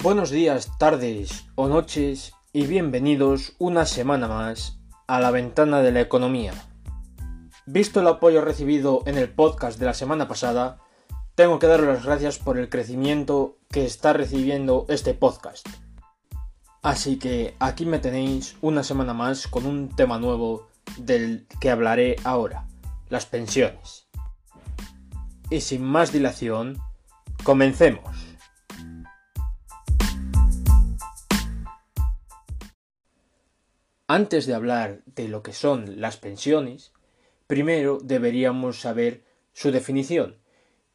Buenos días, tardes o noches y bienvenidos una semana más a la ventana de la economía. Visto el apoyo recibido en el podcast de la semana pasada, tengo que daros las gracias por el crecimiento que está recibiendo este podcast. Así que aquí me tenéis una semana más con un tema nuevo del que hablaré ahora, las pensiones. Y sin más dilación, comencemos. Antes de hablar de lo que son las pensiones, primero deberíamos saber su definición.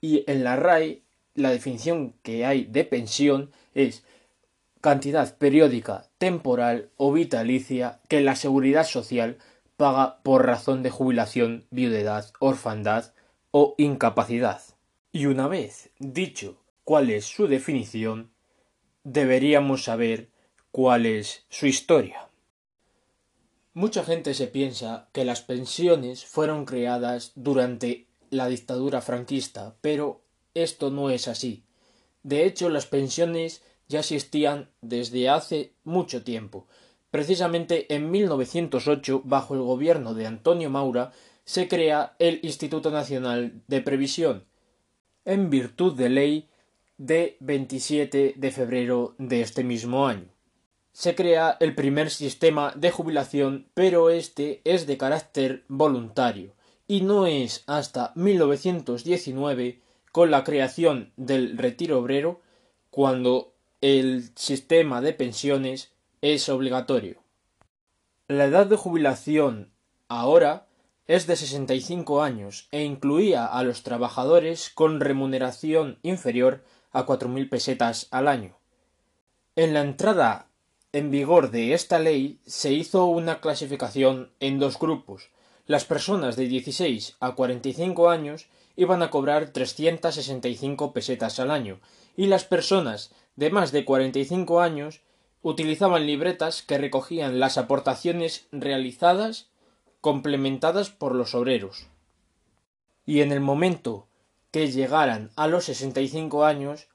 Y en la RAI, la definición que hay de pensión es cantidad periódica, temporal o vitalicia que la seguridad social paga por razón de jubilación, viudedad, orfandad o incapacidad. Y una vez dicho cuál es su definición, deberíamos saber cuál es su historia. Mucha gente se piensa que las pensiones fueron creadas durante la dictadura franquista, pero esto no es así. De hecho, las pensiones ya existían desde hace mucho tiempo. Precisamente en 1908, bajo el gobierno de Antonio Maura, se crea el Instituto Nacional de Previsión, en virtud de ley de 27 de febrero de este mismo año se crea el primer sistema de jubilación, pero este es de carácter voluntario y no es hasta 1919 con la creación del retiro obrero cuando el sistema de pensiones es obligatorio. La edad de jubilación ahora es de 65 años e incluía a los trabajadores con remuneración inferior a 4.000 pesetas al año. En la entrada en vigor de esta ley se hizo una clasificación en dos grupos. Las personas de 16 a 45 años iban a cobrar 365 pesetas al año y las personas de más de 45 años utilizaban libretas que recogían las aportaciones realizadas complementadas por los obreros. Y en el momento que llegaran a los 65 años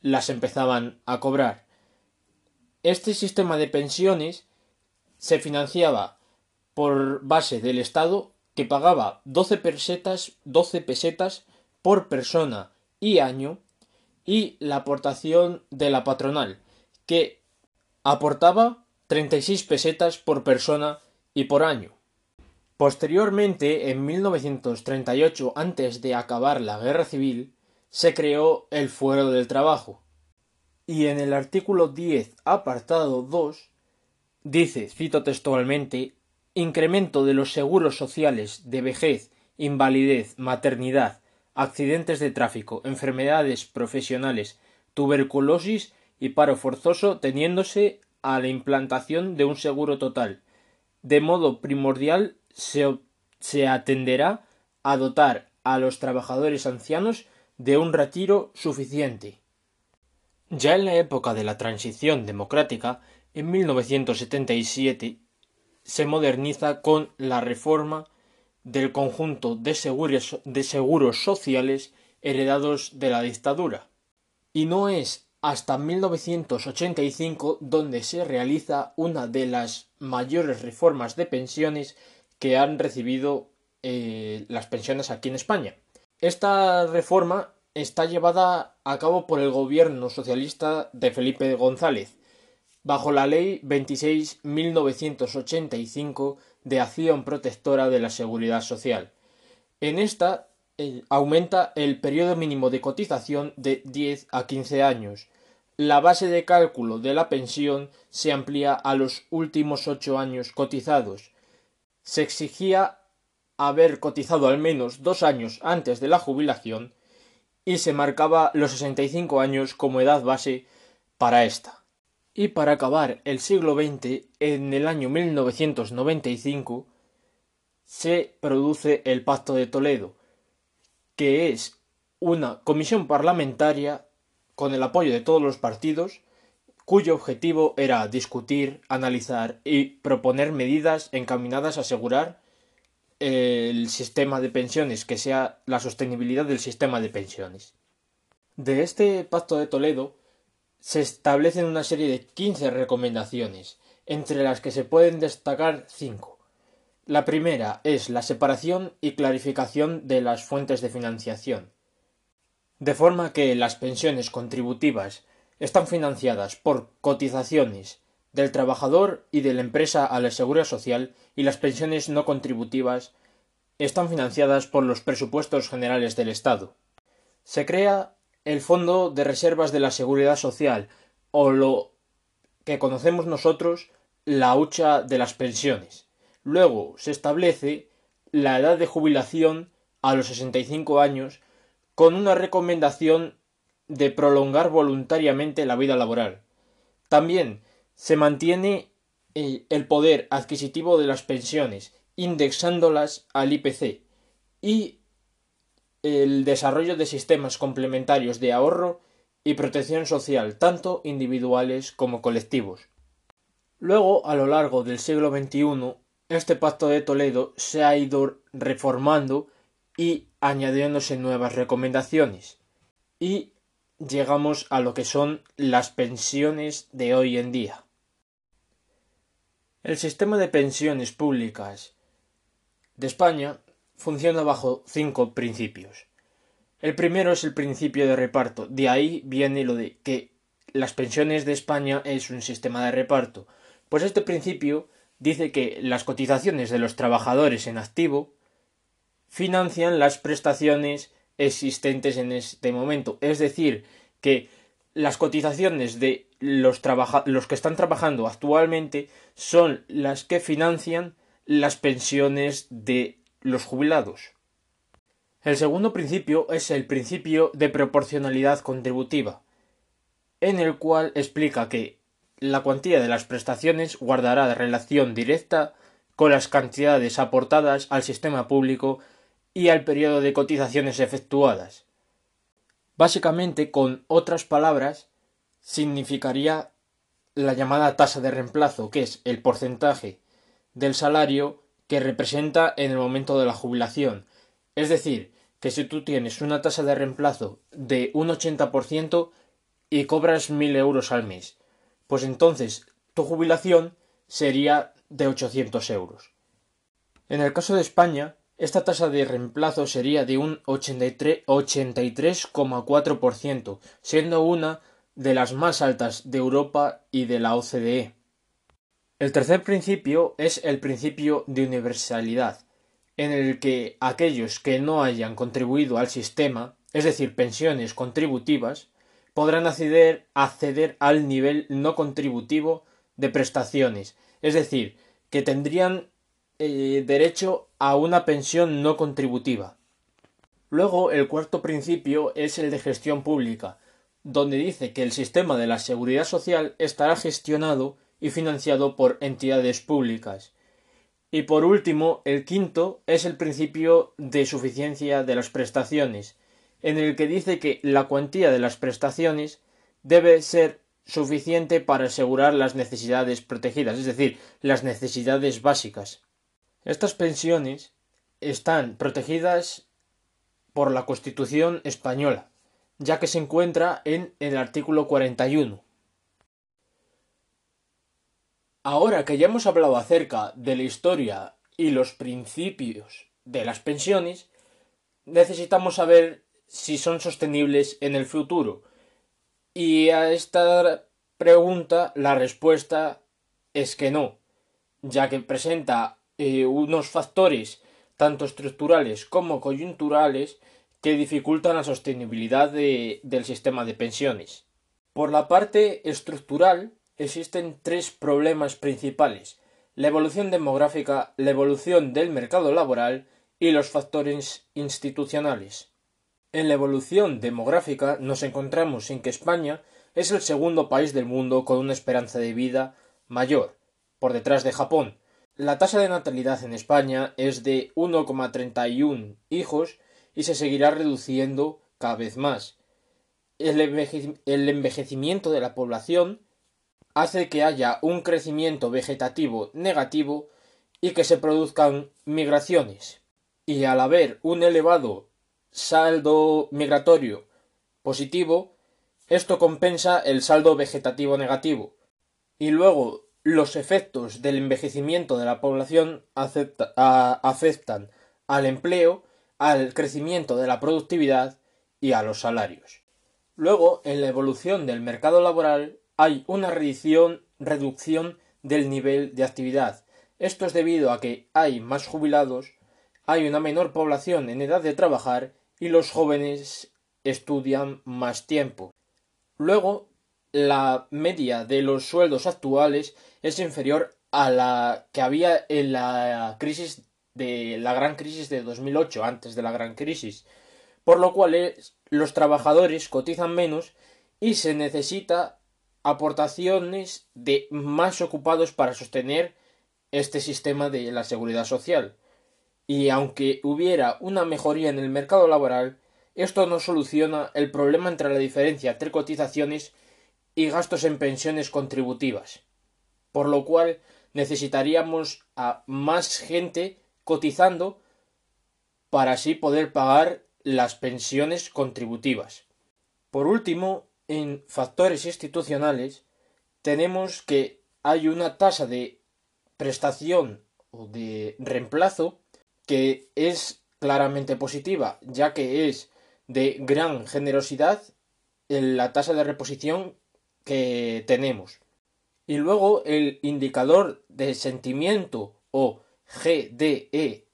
las empezaban a cobrar. Este sistema de pensiones se financiaba por base del Estado que pagaba 12 pesetas, 12 pesetas por persona y año y la aportación de la patronal que aportaba 36 pesetas por persona y por año. Posteriormente, en 1938, antes de acabar la guerra civil, se creó el fuero del trabajo, y en el artículo 10, apartado 2, dice, cito textualmente, incremento de los seguros sociales de vejez, invalidez, maternidad, accidentes de tráfico, enfermedades profesionales, tuberculosis y paro forzoso teniéndose a la implantación de un seguro total. De modo primordial se, se atenderá a dotar a los trabajadores ancianos de un retiro suficiente. Ya en la época de la transición democrática, en 1977, se moderniza con la reforma del conjunto de seguros, sociales heredados de la dictadura. Y no es hasta 1985 donde se realiza una de las mayores reformas de pensiones que han recibido eh, las pensiones aquí en España. Esta reforma está llevada a cabo por el gobierno socialista de Felipe González, bajo la Ley 26.1985 de Acción Protectora de la Seguridad Social. En esta eh, aumenta el periodo mínimo de cotización de 10 a 15 años. La base de cálculo de la pensión se amplía a los últimos ocho años cotizados. Se exigía haber cotizado al menos dos años antes de la jubilación y se marcaba los 65 años como edad base para esta. Y para acabar el siglo XX, en el año 1995, se produce el Pacto de Toledo, que es una comisión parlamentaria con el apoyo de todos los partidos, cuyo objetivo era discutir, analizar y proponer medidas encaminadas a asegurar el sistema de pensiones, que sea la sostenibilidad del sistema de pensiones. De este pacto de Toledo se establecen una serie de 15 recomendaciones, entre las que se pueden destacar cinco. La primera es la separación y clarificación de las fuentes de financiación, de forma que las pensiones contributivas están financiadas por cotizaciones del trabajador y de la empresa a la seguridad social y las pensiones no contributivas están financiadas por los presupuestos generales del Estado. Se crea el Fondo de Reservas de la Seguridad Social o lo que conocemos nosotros la hucha de las pensiones. Luego se establece la edad de jubilación a los 65 años con una recomendación de prolongar voluntariamente la vida laboral. También se mantiene el poder adquisitivo de las pensiones, indexándolas al IPC, y el desarrollo de sistemas complementarios de ahorro y protección social, tanto individuales como colectivos. Luego, a lo largo del siglo XXI, este pacto de Toledo se ha ido reformando y añadiéndose nuevas recomendaciones. Y llegamos a lo que son las pensiones de hoy en día. El sistema de pensiones públicas de España funciona bajo cinco principios. El primero es el principio de reparto. De ahí viene lo de que las pensiones de España es un sistema de reparto. Pues este principio dice que las cotizaciones de los trabajadores en activo financian las prestaciones existentes en este momento. Es decir, que las cotizaciones de los, que están trabajando actualmente son las que financian las pensiones de los jubilados. El segundo principio es el principio de proporcionalidad contributiva, en el cual explica que la cuantía de las prestaciones guardará relación directa con las cantidades aportadas al sistema público y al periodo de cotizaciones efectuadas. Básicamente, con otras palabras, significaría la llamada tasa de reemplazo, que es el porcentaje del salario que representa en el momento de la jubilación. Es decir, que si tú tienes una tasa de reemplazo de un 80% y cobras mil euros al mes, pues entonces tu jubilación sería de 800 euros. En el caso de España, esta tasa de reemplazo sería de un 83,4%, siendo una de las más altas de Europa y de la OCDE. El tercer principio es el principio de universalidad, en el que aquellos que no hayan contribuido al sistema, es decir, pensiones contributivas, podrán acceder, acceder al nivel no contributivo de prestaciones, es decir, que tendrían eh, derecho a una pensión no contributiva. Luego, el cuarto principio es el de gestión pública, donde dice que el sistema de la seguridad social estará gestionado y financiado por entidades públicas. Y por último, el quinto es el principio de suficiencia de las prestaciones, en el que dice que la cuantía de las prestaciones debe ser suficiente para asegurar las necesidades protegidas, es decir, las necesidades básicas. Estas pensiones están protegidas por la Constitución española, ya que se encuentra en el artículo 41. Ahora que ya hemos hablado acerca de la historia y los principios de las pensiones, necesitamos saber si son sostenibles en el futuro. Y a esta pregunta la respuesta es que no, ya que presenta eh, unos factores tanto estructurales como coyunturales que dificultan la sostenibilidad del sistema de pensiones. Por la parte estructural existen tres problemas principales la evolución demográfica, la evolución del mercado laboral y los factores institucionales. En la evolución demográfica nos encontramos en que España es el segundo país del mundo con una esperanza de vida mayor, por detrás de Japón, la tasa de natalidad en España es de 1,31 hijos y se seguirá reduciendo cada vez más. El, envejecimiento de la población hace que haya un crecimiento vegetativo negativo y que se produzcan migraciones. Y al haber un elevado saldo migratorio positivo, Esto compensa el saldo vegetativo negativo. Y luego los efectos del envejecimiento de la población afectan al empleo, al crecimiento de la productividad y a los salarios. Luego, en la evolución del mercado laboral hay una reducción, del nivel de actividad. Esto es debido a que hay más jubilados, hay una menor población en edad de trabajar y los jóvenes estudian más tiempo. Luego, la media de los sueldos actuales es inferior a la que había en la crisis de la gran crisis de 2008, antes de la gran crisis, por lo cual los trabajadores cotizan menos y se necesita aportaciones de más ocupados para sostener este sistema de la seguridad social. Y aunque hubiera una mejoría en el mercado laboral, esto no soluciona el problema entre la diferencia entre cotizaciones y gastos en pensiones contributivas, por lo cual necesitaríamos a más gente cotizando para así poder pagar las pensiones contributivas. Por último, en factores institucionales tenemos que hay una tasa de prestación o de reemplazo que es claramente positiva, ya que es de gran generosidad en la tasa de reposición que tenemos. Y luego el indicador de sentimiento o GDELT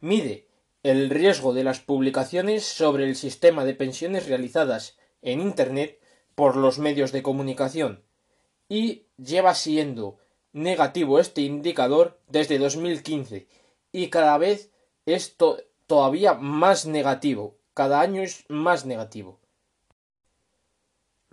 mide el riesgo de las publicaciones sobre el sistema de pensiones realizadas en Internet por los medios de comunicación y lleva siendo negativo este indicador desde 2015 y cada vez es todavía más negativo, cada año es más negativo.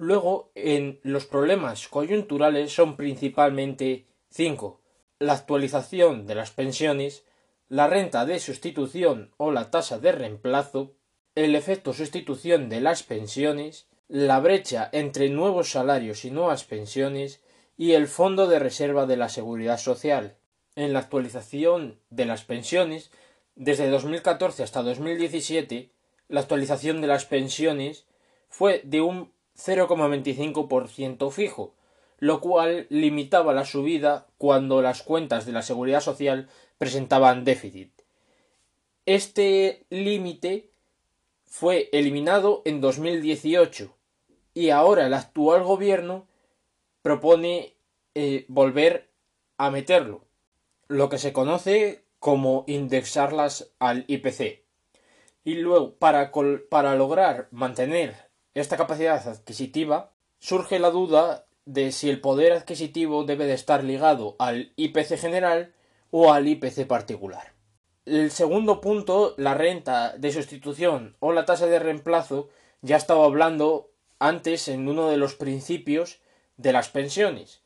Luego, en los problemas coyunturales son principalmente cinco la actualización de las pensiones, la renta de sustitución o la tasa de reemplazo, el efecto sustitución de las pensiones, la brecha entre nuevos salarios y nuevas pensiones y el fondo de reserva de la seguridad social. En la actualización de las pensiones, desde 2014 hasta 2017, la actualización de las pensiones fue de un 0,25% fijo, lo cual limitaba la subida cuando las cuentas de la seguridad social presentaban déficit. Este límite fue eliminado en 2018 y ahora el actual gobierno propone eh, volver a meterlo, lo que se conoce como indexarlas al IPC. Y luego, para, para lograr mantener esta capacidad adquisitiva, surge la duda de si el poder adquisitivo debe de estar ligado al IPC general o al IPC particular. El segundo punto, la renta de sustitución o la tasa de reemplazo, ya estaba hablando antes en uno de los principios de las pensiones,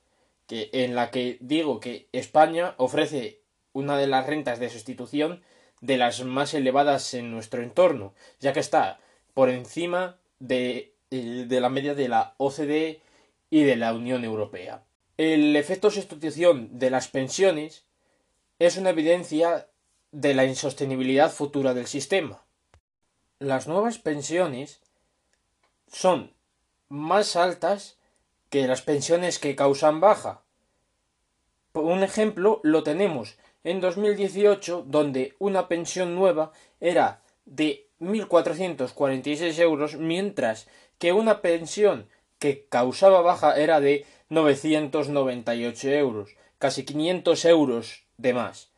que en la que digo que España ofrece una de las rentas de sustitución de las más elevadas en nuestro entorno, ya que está por encima de, eh, de la media de la OCDE y de la Unión Europea. El efecto sustitución de las pensiones es una evidencia de la insostenibilidad futura del sistema. Las nuevas pensiones son más altas que las pensiones que causan baja. Un ejemplo lo tenemos en 2018 donde una pensión nueva era de 1.446 euros mientras que una pensión que causaba baja era de 998 euros, casi 500 euros de más.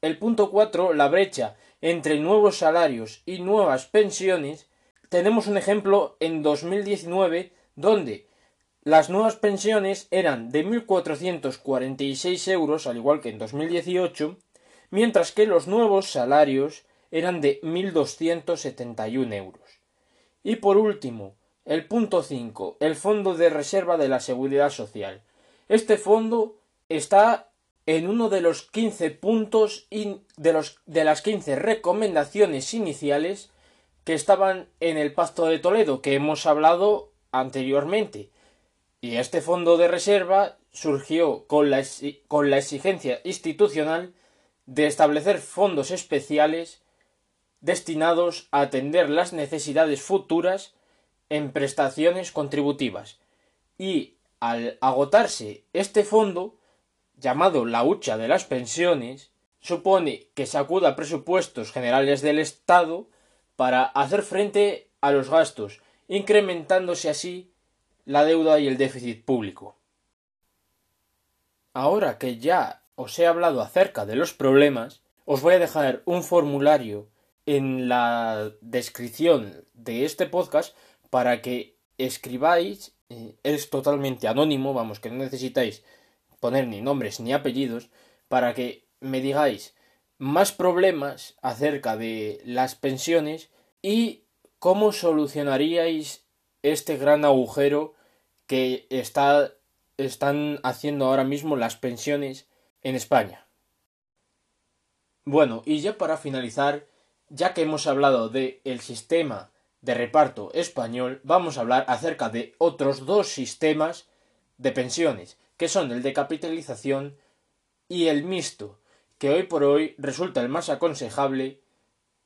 El punto 4, la brecha entre nuevos salarios y nuevas pensiones, tenemos un ejemplo en 2019 donde las nuevas pensiones eran de 1.446 euros, al igual que en 2018, mientras que los nuevos salarios eran de 1.271 euros. Y por último, el punto 5. El Fondo de Reserva de la Seguridad Social. Este fondo está en uno de los 15 puntos de, los, de las 15 recomendaciones iniciales que estaban en el Pacto de Toledo que hemos hablado anteriormente. Y este fondo de reserva surgió con la, con la exigencia institucional de establecer fondos especiales destinados a atender las necesidades futuras en prestaciones contributivas y al agotarse este fondo, llamado la hucha de las pensiones, supone que se acuda a presupuestos generales del Estado para hacer frente a los gastos, incrementándose así la deuda y el déficit público. Ahora que ya os he hablado acerca de los problemas, os voy a dejar un formulario en la descripción de este podcast para que escribáis. Eh, es totalmente anónimo, vamos, que no necesitáis poner ni nombres ni apellidos, para que me digáis más problemas acerca de las pensiones y cómo solucionaríais este gran agujero que está, están haciendo ahora mismo las pensiones en España. Bueno, y ya para finalizar, ya que hemos hablado del el sistema de reparto español, vamos a hablar acerca de otros dos sistemas de pensiones, que son el de capitalización y el mixto, que hoy por hoy resulta el más aconsejable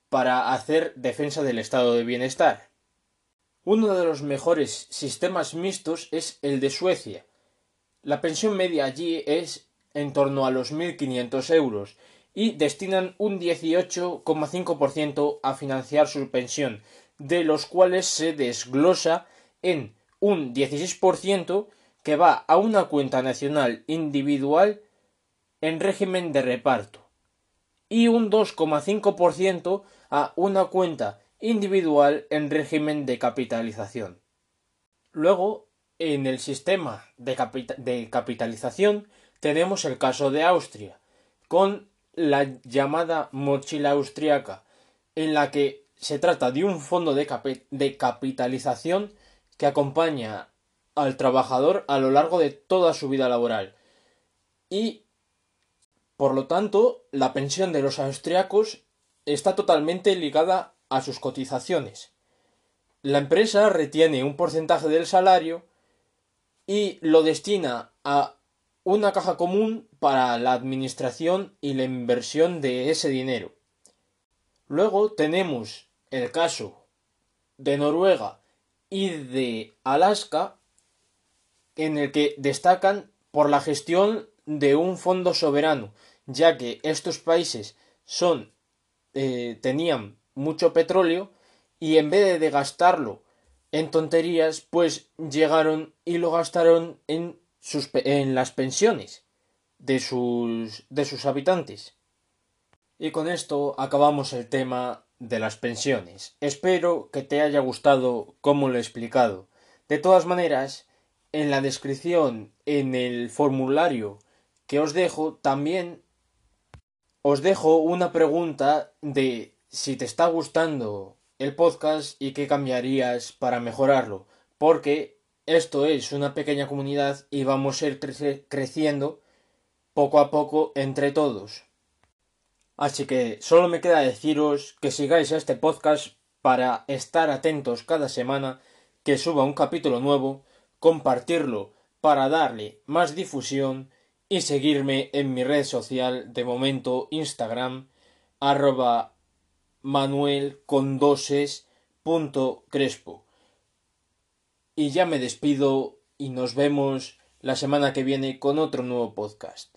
para hacer defensa del estado de bienestar. Uno de los mejores sistemas mixtos es el de Suecia. La pensión media allí es en torno a los 1.500 euros y destinan un 18,5% a financiar su pensión, de los cuales se desglosa en un 16% que va a una cuenta nacional individual en régimen de reparto y un 2,5% a una cuenta individual en régimen de capitalización. Luego, en el sistema de, capitalización tenemos el caso de Austria, con la llamada mochila austriaca, en la que se trata de un fondo de, capitalización que acompaña al trabajador a lo largo de toda su vida laboral y por lo tanto, la pensión de los austriacos está totalmente ligada a sus cotizaciones. La empresa retiene un porcentaje del salario y lo destina a una caja común para la administración y la inversión de ese dinero. Luego tenemos el caso de Noruega y de Alaska en el que destacan por la gestión de un fondo soberano ya que estos países son eh, tenían mucho petróleo y en vez de gastarlo en tonterías, pues llegaron y lo gastaron en, en las pensiones de sus, de sus habitantes. Y con esto acabamos el tema de las pensiones. Espero que te haya gustado como lo he explicado. De todas maneras, en la descripción, en el formulario que os dejo, también os dejo una pregunta de si te está gustando el podcast y qué cambiarías para mejorarlo, porque esto es una pequeña comunidad y vamos a ir creciendo poco a poco entre todos. Así que solo me queda deciros que sigáis este podcast para estar atentos cada semana que suba un capítulo nuevo, compartirlo para darle más difusión y seguirme en mi red social de momento Instagram arroba manuel Y ya me despido y nos vemos la semana que viene con otro nuevo podcast.